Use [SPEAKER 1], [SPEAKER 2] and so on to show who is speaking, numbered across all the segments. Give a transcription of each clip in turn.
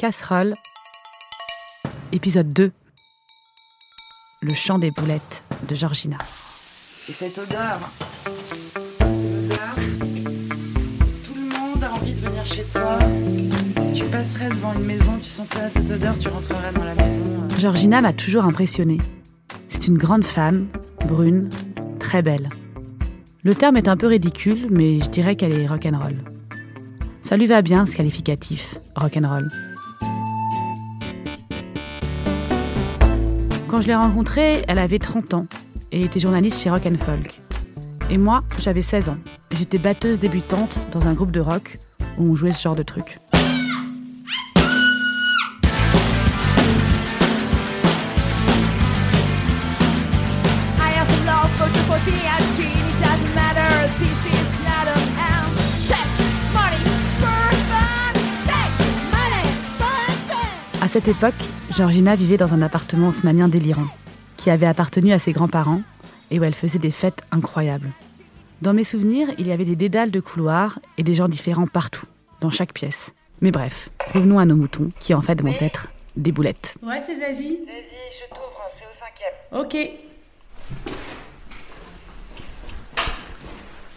[SPEAKER 1] Casserole, épisode 2. Le chant des boulettes de Georgina.
[SPEAKER 2] Et cette odeur, cette odeur, tout le monde a envie de venir chez toi. Tu passerais devant une maison, tu sentirais cette odeur, tu rentrerais dans la maison.
[SPEAKER 1] Georgina m'a toujours impressionnée. C'est une grande femme, brune, très belle. Le terme est un peu ridicule, mais je dirais qu'elle est rock'n'roll. Ça lui va bien ce qualificatif, rock'n'roll. Quand je l'ai rencontrée, elle avait 30 ans et était journaliste chez Rock Folk. Et moi, j'avais 16 ans. J'étais batteuse débutante dans un groupe de rock où on jouait ce genre de
[SPEAKER 3] and fun.
[SPEAKER 1] À cette époque, Georgina vivait dans un appartement haussmanien délirant, qui avait appartenu à ses grands-parents et où elle faisait des fêtes incroyables. Dans mes souvenirs, il y avait des dédales de couloirs et des gens différents partout, dans chaque pièce. Mais bref, revenons à nos moutons, qui en fait vont être des boulettes. Ouais, c'est Zazie.
[SPEAKER 2] Vas-y, je t'ouvre, c'est au cinquième.
[SPEAKER 1] Ok.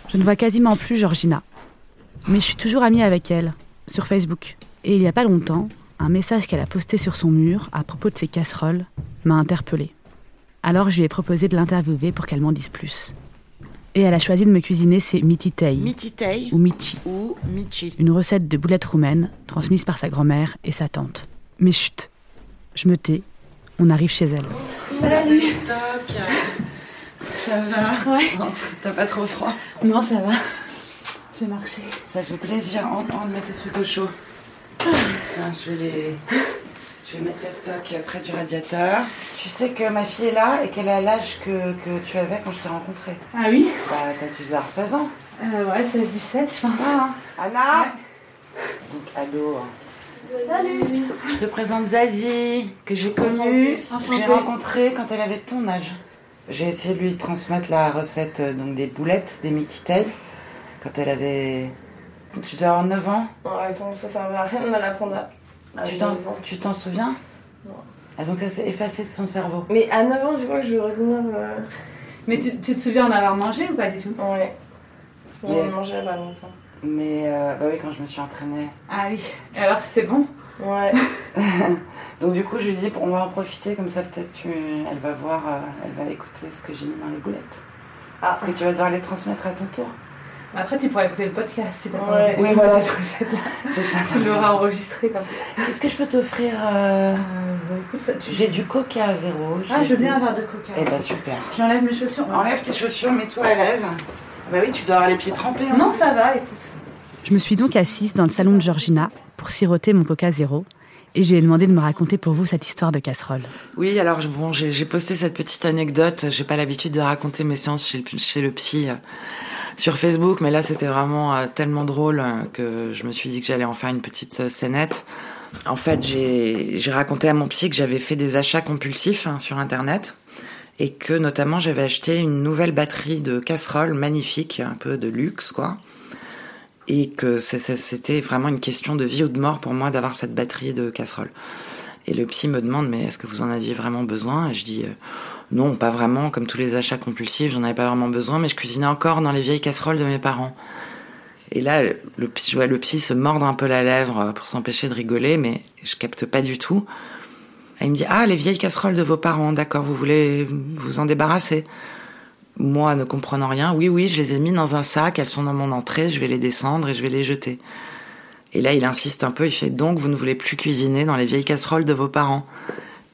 [SPEAKER 1] Je ne vois quasiment plus Georgina. Mais je suis toujours amie avec elle, sur Facebook. Et il n'y a pas longtemps, un message qu'elle a posté sur son mur à propos de ses casseroles m'a interpellée. Alors je lui ai proposé de l'interviewer pour qu'elle m'en dise plus. Et elle a choisi de me cuisiner ses mititei,
[SPEAKER 2] Mititei
[SPEAKER 1] ou michi,
[SPEAKER 2] ou Michi.
[SPEAKER 1] une recette de boulettes roumaines transmise par sa grand-mère et sa tante. Mais chut, je me tais, on arrive chez elle.
[SPEAKER 2] Salut. Toc. Ça va
[SPEAKER 4] Ouais.
[SPEAKER 2] T'as pas trop froid
[SPEAKER 4] Non, ça va. J'ai marché.
[SPEAKER 2] Ça fait plaisir. On, on met tes trucs au chaud. Tiens, je vais les. Je vais mettre ta toque près du radiateur. Tu sais que ma fille est là et qu'elle a l'âge que, que tu avais quand je t'ai rencontré.
[SPEAKER 4] Ah oui
[SPEAKER 2] Bah, t'as tu devais avoir 16 ans.
[SPEAKER 4] euh, Ouais, c'est 17, je pense.
[SPEAKER 2] Ah, hein. Anna Donc, ado. hein.
[SPEAKER 4] Salut
[SPEAKER 2] Je te présente Zazie, que j'ai connue.
[SPEAKER 4] Enchantée.
[SPEAKER 2] J'ai rencontré quand elle avait ton âge. J'ai essayé de lui transmettre la recette euh, donc des boulettes, des mititei, quand elle avait. Tu dois avoir 9 ans.
[SPEAKER 5] Ouais, attends, ça servait à rien de l'apprendre à, à
[SPEAKER 2] Tu t'en,
[SPEAKER 5] 9 ans.
[SPEAKER 2] tu t'en souviens
[SPEAKER 5] Non.
[SPEAKER 2] Ah, donc ça s'est effacé de son cerveau.
[SPEAKER 5] Mais à 9 ans, je crois que je vais retenir. euh,
[SPEAKER 4] Mais tu, tu te souviens en avoir mangé ou pas du tout?
[SPEAKER 5] Ouais. On
[SPEAKER 2] Yeah.
[SPEAKER 5] en mangeait pas longtemps.
[SPEAKER 2] Mais euh, bah oui, quand je me suis entraînée.
[SPEAKER 4] Ah oui. Et alors c'était bon?
[SPEAKER 5] Ouais.
[SPEAKER 2] Donc du coup, je lui dis, on va en profiter, comme ça peut-être tu... elle va voir, euh, elle va écouter ce que j'ai mis dans les boulettes.
[SPEAKER 5] Ah,
[SPEAKER 2] Parce que tu vas devoir les transmettre à ton tour.
[SPEAKER 4] Après, tu pourrais écouter le podcast si t'as
[SPEAKER 5] Ouais.
[SPEAKER 4] pas envie
[SPEAKER 2] Oui, voilà.
[SPEAKER 4] cette recette-là.
[SPEAKER 2] C'est ça.
[SPEAKER 4] Tu l'auras enregistré comme ça.
[SPEAKER 2] Est-ce que je peux t'offrir... euh,
[SPEAKER 4] Euh, bah, tu...
[SPEAKER 2] J'ai du coca à zéro.
[SPEAKER 4] Ah, je veux bien avoir de coca.
[SPEAKER 2] Eh ben super.
[SPEAKER 4] J'enlève mes chaussures.
[SPEAKER 2] Enlève tes chaussures, mets-toi à l'aise. Bah oui, tu dois avoir les pieds trempés. hein.
[SPEAKER 4] Non, ça va, écoute.
[SPEAKER 1] Je me suis donc assise dans le salon de Georgina pour siroter mon coca zéro et je lui ai demandé de me raconter pour vous cette histoire de casserole.
[SPEAKER 2] Oui, alors je- bon, j'ai posté cette petite anecdote. J'ai pas l'habitude de raconter mes séances chez le, chez le psy euh, sur Facebook, mais là c'était vraiment euh, tellement drôle euh, que je me suis dit que j'allais en faire une petite euh, scénette. En fait, j'ai raconté à mon psy que j'avais fait des achats compulsifs hein, sur Internet et que notamment j'avais acheté une nouvelle batterie de casserole magnifique, un peu de luxe quoi. Et que c'était vraiment une question de vie ou de mort pour moi d'avoir cette batterie de casserole. Et le psy me demande, mais est-ce que vous en aviez vraiment besoin? Je dis, euh, non, pas vraiment. Comme tous les achats compulsifs, j'en avais pas vraiment besoin, mais je cuisinais encore dans les vieilles casseroles de mes parents. Et là, je vois le psy se mordre un peu la lèvre euh, pour s'empêcher de rigoler, mais je capte pas du tout. Et il me dit, ah, les vieilles casseroles de vos parents, d'accord, vous voulez vous en débarrasser? Moi, ne comprenant rien, oui, oui, je les ai mis dans un sac, elles sont dans mon entrée, je vais les descendre et je vais les jeter. Et là, il insiste un peu, il fait donc vous ne voulez plus cuisiner dans les vieilles casseroles de vos parents.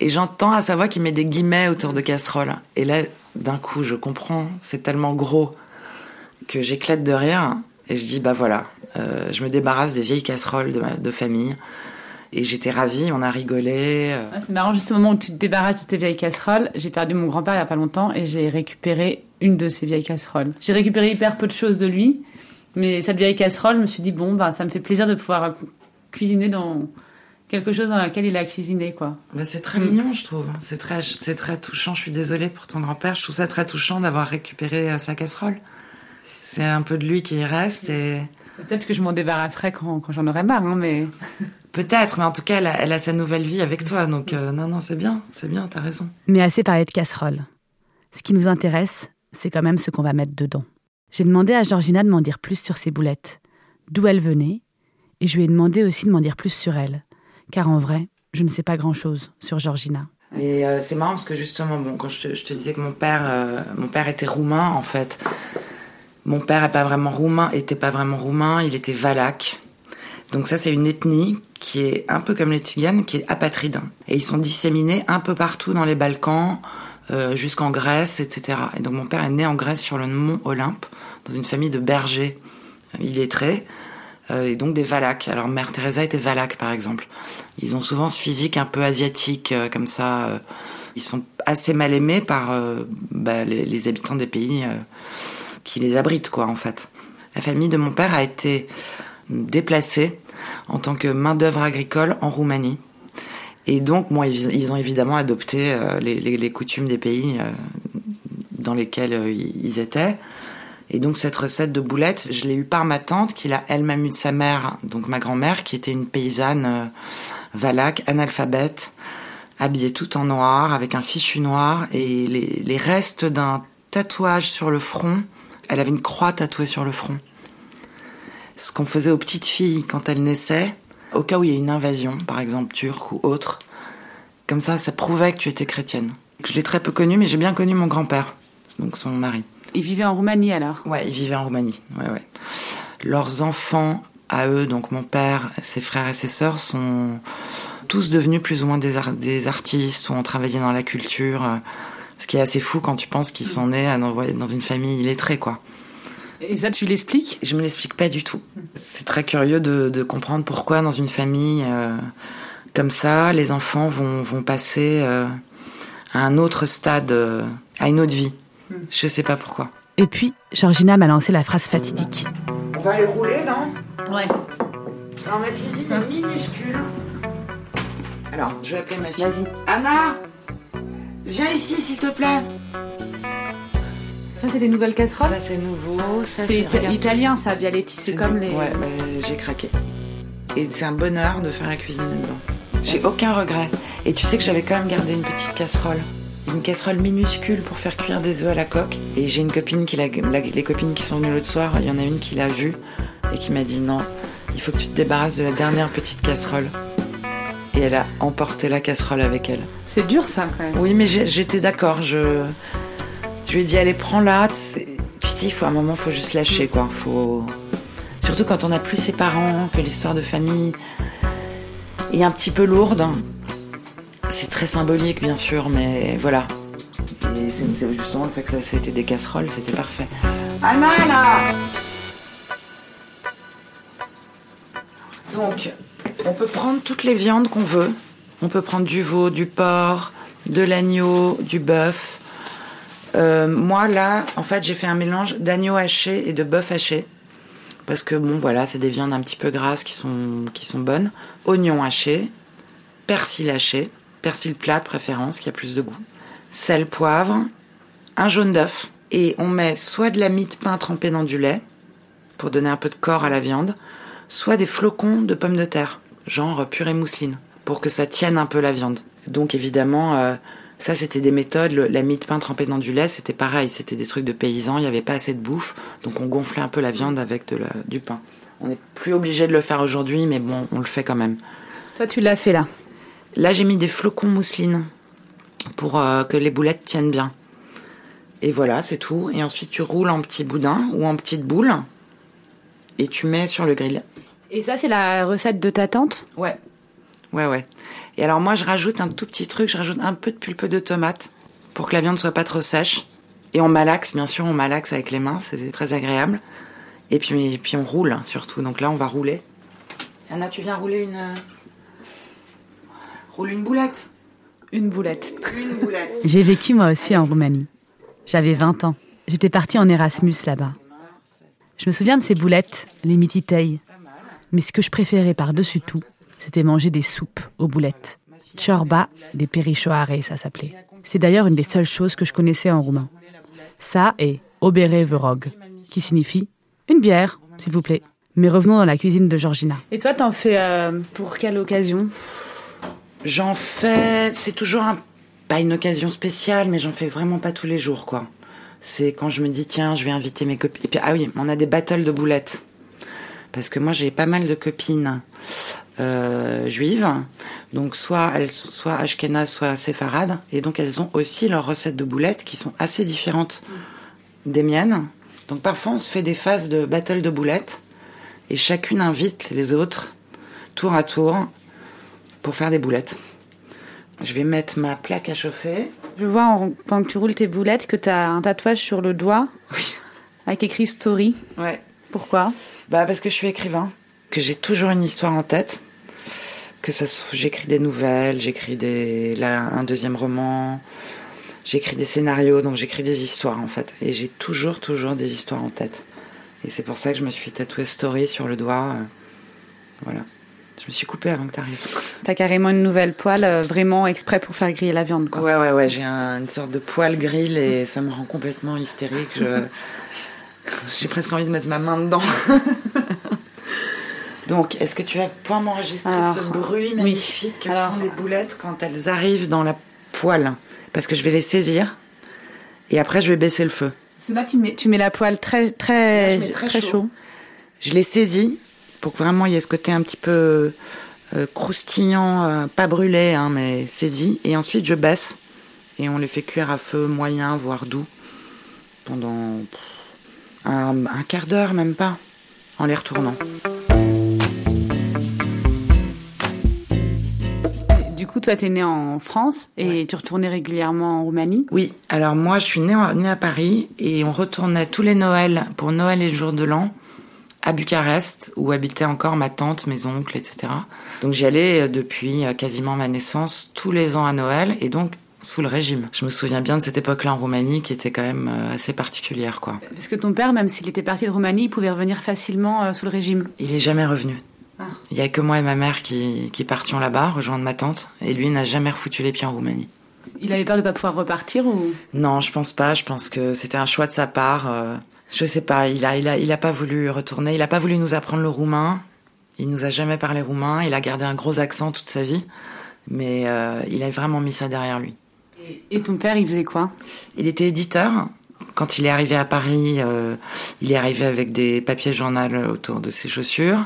[SPEAKER 2] Et j'entends à sa voix qu'il met des guillemets autour de casseroles. Et là, d'un coup, je comprends, c'est tellement gros que j'éclate de rire. Et je dis bah voilà, euh, je me débarrasse des vieilles casseroles de, de famille. Et j'étais ravie, on a rigolé. euh.
[SPEAKER 1] Ah, c'est marrant, juste au moment où tu te débarrasses de tes vieilles casseroles, j'ai perdu mon grand-père il y a pas longtemps et j'ai récupéré une de ses vieilles casseroles. J'ai récupéré hyper peu de choses de lui, mais cette vieille casserole, je me suis dit, bon, bah, ça me fait plaisir de pouvoir cu- cuisiner dans quelque chose dans laquelle il a cuisiné, quoi.
[SPEAKER 2] Bah, c'est très
[SPEAKER 1] Mm.
[SPEAKER 2] mignon, je trouve. C'est très, c'est très touchant. Je suis désolée pour ton grand-père. Je trouve ça très touchant d'avoir récupéré euh, sa casserole. C'est un peu de lui qui y reste et
[SPEAKER 1] Peut-être que je m'en débarrasserai quand, quand j'en aurai marre, hein, mais
[SPEAKER 2] Peut-être, mais en tout cas, elle a, elle a sa nouvelle vie avec toi. Donc, euh, non, non, c'est bien, c'est bien, t'as raison.
[SPEAKER 1] Mais assez parlé de casserole. Ce qui nous intéresse, c'est quand même ce qu'on va mettre dedans. J'ai demandé à Georgina de m'en dire plus sur ses boulettes, d'où elles venaient, et je lui ai demandé aussi de m'en dire plus sur elle. Car en vrai, je ne sais pas grand-chose sur Georgina.
[SPEAKER 2] Mais euh, c'est marrant parce que justement, bon, quand je te, disais que mon père, euh, mon père était roumain, en fait, mon père est pas vraiment roumain, était pas vraiment roumain, il était valaque. Donc ça, c'est une ethnie qui est un peu comme les Tziganes, qui est apatride. Et ils sont disséminés un peu partout dans les Balkans, euh, jusqu'en Grèce, etc. Et donc mon père est né en Grèce sur le mont Olympe, dans une famille de bergers illettrés, euh, et donc des Valaques. Alors mère Teresa était Valaque, par exemple. Ils ont souvent ce physique un peu asiatique, euh, comme ça. ils sont assez mal aimés par bah, les, les habitants des pays qui les abritent, quoi, en fait. La famille de mon père a été déplacée en tant que main-d'œuvre agricole en Roumanie. Et donc, moi, ils, ont évidemment adopté euh, les, coutumes des pays euh, dans lesquels euh, ils étaient. Et donc, cette recette de boulettes, je l'ai eue par ma tante, qui l'a elle-même eue de sa mère, donc ma grand-mère, qui était une paysanne valaque, analphabète, habillée tout en noir, avec un fichu noir, et les restes d'un tatouage sur le front. Elle avait une croix tatouée sur le front. Ce qu'on faisait aux petites filles quand elles naissaient, au cas où il y a une invasion, par exemple turque ou autre. Comme ça, ça prouvait que tu étais chrétienne. Je l'ai très peu connu, mais j'ai bien connu mon grand-père, donc son mari.
[SPEAKER 1] Il vivait en Roumanie alors?
[SPEAKER 2] Ouais, ils vivaient en Roumanie. Ouais, ouais. Leurs enfants, à eux, donc mon père, ses frères et ses sœurs, sont tous devenus plus ou moins des, ar- des artistes ou ont travaillé dans la culture. euh, Ce qui est assez fou quand tu penses qu'ils sont nés à- dans une famille illettrée, quoi.
[SPEAKER 1] Et ça, tu l'expliques?
[SPEAKER 2] Je me l'explique pas du tout. C'est très curieux de, de comprendre pourquoi dans une famille euh, comme ça, les enfants vont, vont passer euh, à un autre stade, euh, à une autre vie. Je sais pas pourquoi.
[SPEAKER 1] Et puis, Georgina m'a lancé la phrase fatidique.
[SPEAKER 2] On va les rouler, non?
[SPEAKER 1] Ouais.
[SPEAKER 2] Alors ma cuisine est minuscule. Alors, je vais appeler ma fille. Vas-y. Anna Viens ici, s'il te plaît.
[SPEAKER 1] Ça, c'est des nouvelles casseroles
[SPEAKER 2] Ça, c'est nouveau. Ça,
[SPEAKER 1] C'est
[SPEAKER 2] tout
[SPEAKER 1] italien, ça, Vialetti. C'est comme les.
[SPEAKER 2] Ouais, bah, j'ai craqué. Et c'est un bonheur de faire la cuisine là-dedans. J'ai aucun regret. Et tu sais que j'avais quand même gardé une petite casserole. Une casserole minuscule pour faire cuire des œufs à la coque. Et j'ai une copine qui l'a. Les copines qui sont venues l'autre soir, il y en a une qui l'a vue et qui m'a dit non, il faut que tu te débarrasses de la dernière petite casserole. Et elle a emporté la casserole avec elle.
[SPEAKER 1] C'est dur, ça, quand même.
[SPEAKER 2] Oui, mais j'étais d'accord. Je, je lui ai dit, allez, prends-la. Tu sais, il faut à un moment, faut juste lâcher, quoi. Faut... Surtout quand on n'a plus ses parents, que l'histoire de famille est un petit peu lourde. C'est très symbolique, bien sûr, mais voilà. Et c'est justement le fait que ça c'était des casseroles, c'était parfait. Anna, là Donc, on peut prendre toutes les viandes qu'on veut. On peut prendre du veau, du porc, de l'agneau, du bœuf. Euh, moi, là, en fait, j'ai fait un mélange d'agneau haché et de bœuf haché. Parce que, bon, voilà, c'est des viandes un petit peu grasses qui sont, bonnes. Oignon haché, persil haché, persil plat de préférence, qui a plus de goût. Sel, poivre, un jaune d'œuf. Et on met soit de la mie de pain trempée dans du lait, pour donner un peu de corps à la viande, soit des flocons de pommes de terre, genre purée mousseline, pour que ça tienne un peu la viande. Donc évidemment, euh, ça c'était des méthodes. Le- la mie de pain trempée dans du lait, c'était pareil, c'était des trucs de paysans, il n'y avait pas assez de bouffe, donc on gonflait un peu la viande avec de la- du pain. On n'est plus obligé de le faire aujourd'hui, mais bon, on le fait quand même.
[SPEAKER 1] Toi, tu l'as fait là.
[SPEAKER 2] Là, j'ai mis des flocons mousseline pour euh, que les boulettes tiennent bien. Et voilà, c'est tout. Et ensuite, tu roules en petits boudins ou en petites boules et tu mets sur le grill.
[SPEAKER 1] Et ça, c'est la recette de ta tante?
[SPEAKER 2] Ouais. Ouais, ouais. Et alors moi, je rajoute un tout petit truc, je rajoute un peu de pulpe de tomate pour que la viande soit pas trop sèche. Et on malaxe, bien sûr, on malaxe avec les mains, c'est très agréable. Et puis, et puis on roule, hein, surtout. Donc là, on va rouler. Anna, tu viens rouler une... euh, Roule une boulette.
[SPEAKER 1] Une boulette.
[SPEAKER 2] Une boulette.
[SPEAKER 1] J'ai vécu moi aussi en Roumanie. J'avais 20 ans. J'étais partie en Erasmus là-bas. Je me souviens de ces boulettes, les mititei. Mais ce que je préférais par-dessus tout, c'était manger des soupes aux boulettes. Ciorba des perișoare, ça s'appelait. C'est d'ailleurs une des seules choses que je connaissais en roumain. Ça et obere verog, qui signifie une bière, s'il vous plaît. Mais revenons dans la cuisine de Georgina. Et toi, t'en fais euh, pour quelle occasion?
[SPEAKER 2] J'en fais, c'est toujours un, pas une occasion spéciale, mais j'en fais vraiment pas tous les jours, quoi. C'est quand je me dis, tiens, je vais inviter mes copines. Et puis, ah oui, on a des battles de boulettes. Parce que moi, j'ai pas mal de copines euh, juives. Donc, soit elles, soit ashkénazes, soit séfarades. Et donc, elles ont aussi leurs recettes de boulettes qui sont assez différentes des miennes. Donc, parfois, on se fait des phases de battle de boulettes. Et chacune invite les autres, tour à tour, pour faire des boulettes. Je vais mettre ma plaque à chauffer.
[SPEAKER 1] Je vois en- quand tu roules tes boulettes que t'as un tatouage sur le doigt
[SPEAKER 2] Oui.
[SPEAKER 1] avec écrit story.
[SPEAKER 2] Ouais.
[SPEAKER 1] Pourquoi?
[SPEAKER 2] Bah parce que je suis écrivain, que j'ai toujours une histoire en tête, que ça j'écris des nouvelles, j'écris des là, un deuxième roman, j'écris des scénarios, donc j'écris des histoires en fait, et j'ai toujours toujours des histoires en tête. Et c'est pour ça que je me suis tatoué story sur le doigt. euh, voilà. Je me suis coupée avant que tu arrives.
[SPEAKER 1] T'as carrément une nouvelle poêle euh, vraiment exprès pour faire griller la viande, quoi.
[SPEAKER 2] Ouais, ouais, ouais, j'ai un- une sorte de poêle grill et ça me rend complètement hystérique. Je- J'ai presque envie de mettre ma main dedans. Donc, est-ce que tu vas pouvoir m'enregistrer ce bruit
[SPEAKER 1] oui.
[SPEAKER 2] magnifique que
[SPEAKER 1] Alors.
[SPEAKER 2] font les boulettes quand elles arrivent dans la poêle? Parce que je vais les saisir et après je vais baisser le feu.
[SPEAKER 1] Que Là, tu mets, tu mets la poêle très, très,
[SPEAKER 2] Là, très
[SPEAKER 1] très
[SPEAKER 2] chaud.
[SPEAKER 1] chaud.
[SPEAKER 2] Je les saisis pour que vraiment il y ait ce côté un petit peu euh, croustillant, euh, pas brûlé, hein, mais saisi. Et ensuite je baisse et on les fait cuire à feu moyen, voire doux, pendant un, un quart d'heure, même pas, en les retournant.
[SPEAKER 1] Du coup, toi, t'es né en France et
[SPEAKER 2] Ouais.
[SPEAKER 1] tu retournais régulièrement en Roumanie?
[SPEAKER 2] Oui, alors moi je suis née, en- née à Paris et on retournait tous les Noëls pour Noël et le jour de l'an à Bucarest où habitait encore ma tante, mes oncles, etc. Donc j'y allais euh, depuis euh, quasiment ma naissance tous les ans à Noël et donc sous le régime. Je me souviens bien de cette époque-là en Roumanie qui était quand même euh, assez particulière quoi.
[SPEAKER 1] Parce que ton père, même s'il était parti de Roumanie, il pouvait revenir facilement euh, sous le régime.
[SPEAKER 2] Il est jamais revenu.
[SPEAKER 1] Ah.
[SPEAKER 2] Il y a que moi et ma mère qui, qui partions là-bas rejoindre ma tante et lui n'a jamais refoutu les pieds en Roumanie.
[SPEAKER 1] Il avait peur de pas pouvoir repartir ou?
[SPEAKER 2] Non, je pense pas. Je pense que c'était un choix de sa part. euh, je sais pas. Il a, il a, il a pas voulu retourner. Il a pas voulu nous apprendre le roumain. Il nous a jamais parlé roumain. Il a gardé un gros accent toute sa vie. Mais euh, il a vraiment mis ça derrière lui.
[SPEAKER 1] Et ton père, il faisait quoi?
[SPEAKER 2] Il était éditeur. Quand il est arrivé à Paris, euh, il est arrivé avec des papiers journal autour de ses chaussures,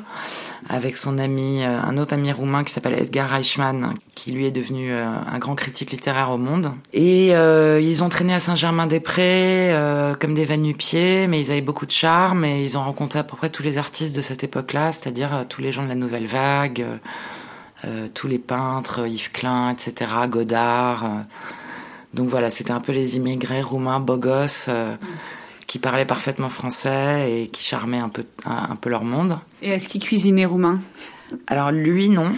[SPEAKER 2] avec son ami, euh, un autre ami roumain qui s'appelle Edgar Reichmann, qui lui est devenu euh, un grand critique littéraire au monde. Et ils ont traîné à Saint-Germain-des-Prés comme des va-nu-pieds, mais ils avaient beaucoup de charme et ils ont rencontré à peu près tous les artistes de cette époque-là, c'est-à-dire tous les gens de la Nouvelle Vague, tous les peintres, Yves Klein, etc., Godard. Donc voilà, c'était un peu les immigrés roumains beaux gosses euh, qui parlaient parfaitement français et qui charmaient un peu, un, un peu leur monde.
[SPEAKER 1] Et est-ce qu'il cuisinait roumain
[SPEAKER 2] Alors lui, non.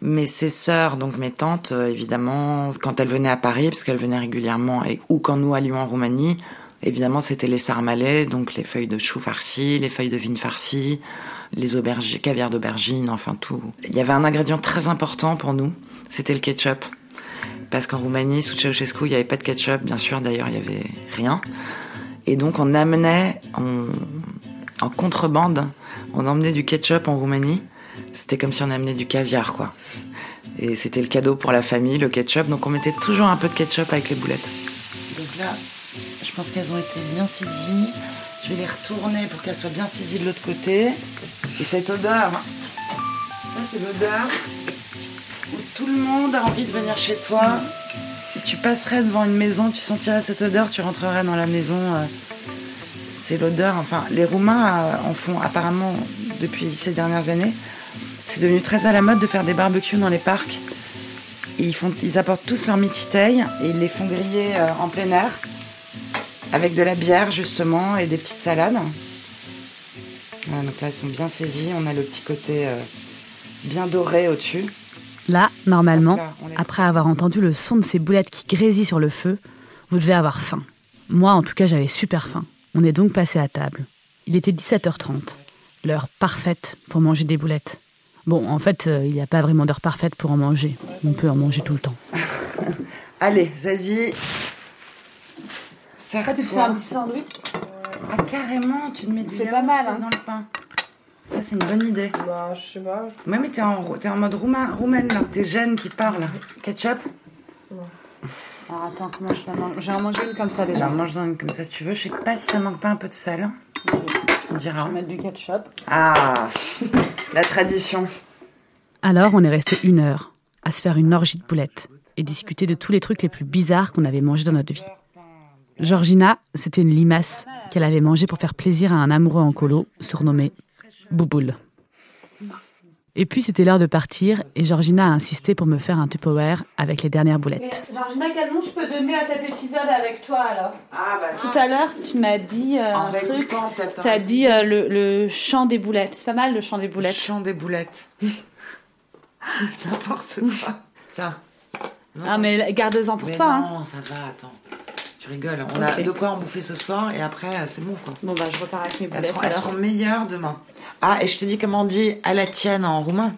[SPEAKER 2] Mais ses sœurs, donc mes tantes, euh, évidemment, quand elles venaient à Paris, parce qu'elles venaient régulièrement, et, ou quand nous allions en Roumanie, évidemment, c'était les sarmalais, donc les feuilles de chou farcies, les feuilles de vigne farcies, les aubergines, caviar d'aubergine, enfin tout. Il y avait un ingrédient très important pour nous, c'était le ketchup. Parce qu'en Roumanie, sous Ceausescu, il n'y avait pas de ketchup, bien sûr, d'ailleurs, il n'y avait rien. Et donc, on amenait, en contrebande, on emmenait du ketchup en Roumanie. C'était comme si on amenait du caviar, quoi. Et c'était le cadeau pour la famille, le ketchup. Donc, on mettait toujours un peu de ketchup avec les boulettes. Donc là, je pense qu'elles ont été bien saisies. Je vais les retourner pour qu'elles soient bien saisies de l'autre côté. Et cette odeur, ça, c'est l'odeur tout le monde a envie de venir chez toi. Tu passerais devant une maison, tu sentirais cette odeur, tu rentrerais dans la maison. euh, c'est l'odeur. Enfin, les Roumains euh, en font apparemment depuis ces dernières années. C'est devenu très à la mode de faire des barbecues dans les parcs. Ils, ils apportent tous leur mititeil et ils les font griller euh, en plein air avec de la bière justement et des petites salades. Voilà, donc là, elles sont bien saisies. On a le petit côté bien doré au-dessus.
[SPEAKER 1] Là, normalement, après avoir entendu le son de ces boulettes qui grésillent sur le feu, vous devez avoir faim. Moi, en tout cas, j'avais super faim. On est donc passé à table. Il était 17h30, l'heure parfaite pour manger des boulettes. Bon, en fait, euh, il n'y a pas vraiment d'heure parfaite pour en manger. On peut en manger tout le temps.
[SPEAKER 2] Allez, Zazie. Serre-toi.
[SPEAKER 5] sandwich
[SPEAKER 2] Ah, carrément, tu te mets du
[SPEAKER 5] C'est pas mal, hein.
[SPEAKER 2] dans le pain. Ça, c'est une bonne idée.
[SPEAKER 5] Bah, je sais pas.
[SPEAKER 2] Ouais, mais t'es en, t'es en mode roumain, roumaine, là. T'es jeune qui parle. Ketchup
[SPEAKER 1] Alors attends, comment je la mange J'ai en mangé une comme ça déjà.
[SPEAKER 2] Alors, mange une comme ça si tu veux. Je sais pas si ça manque pas un peu de sel. hein. Tu me diras.
[SPEAKER 1] mettre du ketchup.
[SPEAKER 2] Ah, la tradition.
[SPEAKER 1] Alors on est resté une heure à se faire une orgie de boulettes et discuter de tous les trucs les plus bizarres qu'on avait mangés dans notre vie. Georgina, c'était une limace qu'elle avait mangée pour faire plaisir à un amoureux en colo, surnommé Bouboule. Et puis c'était l'heure de partir et Georgina a insisté pour me faire un Tupperware avec les dernières boulettes.
[SPEAKER 6] Georgina, quel nom je peux donner à cet épisode avec toi alors?
[SPEAKER 2] Ah, bah,
[SPEAKER 6] Tout à l'heure, tu m'as dit euh, un truc. Tu as dit euh, le, le chant des boulettes. C'est pas mal le chant des
[SPEAKER 2] Le
[SPEAKER 6] boulettes.
[SPEAKER 2] chant des boulettes. N'importe quoi. Tiens. Non.
[SPEAKER 6] Ah, mais garde-en pour
[SPEAKER 2] Mais
[SPEAKER 6] toi. hein.
[SPEAKER 2] non, ça va, attends. Tu rigoles. On a de quoi en bouffer ce soir et après, euh, c'est bon, quoi.
[SPEAKER 6] Bon, bah, je repars avec mes
[SPEAKER 2] Elles
[SPEAKER 6] boulettes.
[SPEAKER 2] seront, elles seront meilleures demain. Ah, et je te dis comment on dit à la tienne en roumain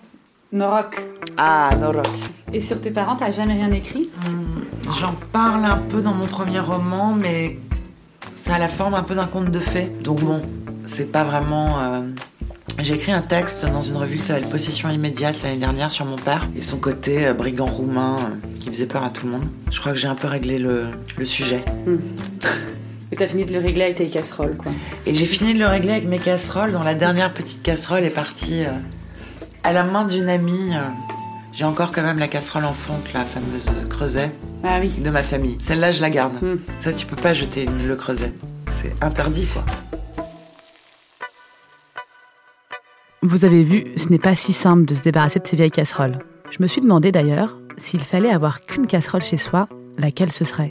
[SPEAKER 6] Norok.
[SPEAKER 2] Ah, Norok.
[SPEAKER 6] Et sur tes parents, t'as jamais rien écrit?
[SPEAKER 2] J'en parle un peu dans mon premier roman, mais ça a la forme un peu d'un conte de fées. Donc bon, c'est pas vraiment... euh, J'ai écrit un texte dans une revue qui s'appelle Possession immédiate l'année dernière sur mon père et son côté euh, brigand roumain euh, qui faisait peur à tout le monde. Je crois que j'ai un peu réglé le, le sujet.
[SPEAKER 6] Et t'as fini de le régler avec tes casseroles, quoi.
[SPEAKER 2] Et j'ai fini de le régler avec mes casseroles, dont la dernière petite casserole est partie euh, à la main d'une amie. J'ai encore quand même la casserole en fonte, la fameuse creuset
[SPEAKER 6] Ah oui.
[SPEAKER 2] de ma famille. Celle-là, je la garde.
[SPEAKER 6] Hmm.
[SPEAKER 2] Ça, tu peux pas jeter le creuset. C'est interdit, quoi.
[SPEAKER 1] Vous avez vu, ce n'est pas si simple de se débarrasser de ces vieilles casseroles. Je me suis demandé d'ailleurs s'il fallait avoir qu'une casserole chez soi, laquelle ce serait.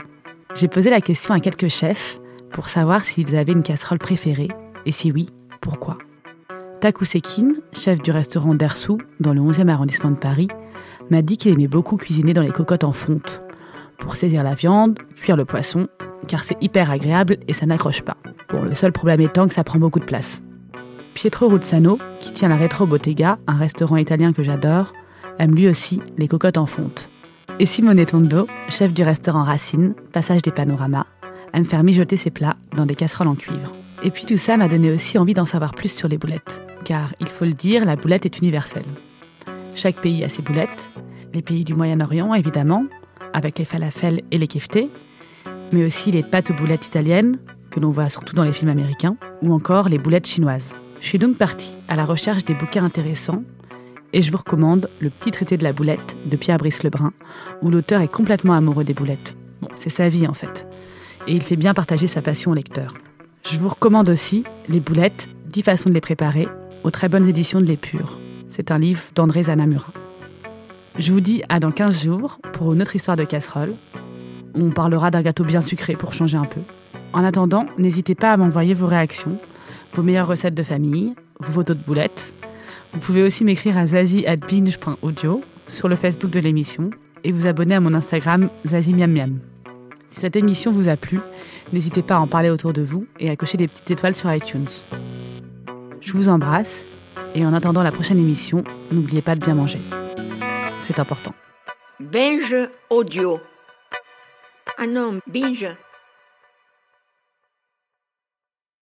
[SPEAKER 1] J'ai posé la question à quelques chefs pour savoir s'ils avaient une casserole préférée, et si oui, pourquoi. Taku Sekin, chef du restaurant Dersou, dans le 11e arrondissement de Paris, m'a dit qu'il aimait beaucoup cuisiner dans les cocottes en fonte, pour saisir la viande, cuire le poisson, car c'est hyper agréable et ça n'accroche pas. Bon, le seul problème étant que ça prend beaucoup de place. Pietro Ruzzano, qui tient la Retro Bottega, un restaurant italien que j'adore, aime lui aussi les cocottes en fonte. Et Simone Tondo, chef du restaurant Racine, passage des panoramas, aime faire mijoter ses plats dans des casseroles en cuivre. Et puis tout ça m'a donné aussi envie d'en savoir plus sur les boulettes, car il faut le dire, la boulette est universelle. Chaque pays a ses boulettes, les pays du Moyen-Orient évidemment, avec les falafels et les keftés, mais aussi les pâtes aux boulettes italiennes, que l'on voit surtout dans les films américains, ou encore les boulettes chinoises. Je suis donc partie à la recherche des bouquins intéressants et je vous recommande Le petit traité de la boulette de Pierre Brice Lebrun, où l'auteur est complètement amoureux des boulettes. Bon, c'est sa vie en fait. Et il fait bien partager sa passion au lecteur. Je vous recommande aussi Les boulettes, 10 façons de les préparer, aux très bonnes éditions de l'Épure. C'est un livre d'André Zanamura. Je vous dis à dans 15 jours pour une autre histoire de casserole. On parlera d'un gâteau bien sucré pour changer un peu. En attendant, n'hésitez pas à m'envoyer vos réactions, vos meilleures recettes de famille, vos photos de boulettes. Vous pouvez aussi m'écrire à zazie.binge.audio sur le Facebook de l'émission et vous abonner à mon Instagram zazimiamiam. Si cette émission vous a plu, n'hésitez pas à en parler autour de vous et à cocher des petites étoiles sur iTunes. Je vous embrasse et en attendant la prochaine émission, n'oubliez pas de bien manger. C'est important.
[SPEAKER 7] Binge audio. Ah non, binge,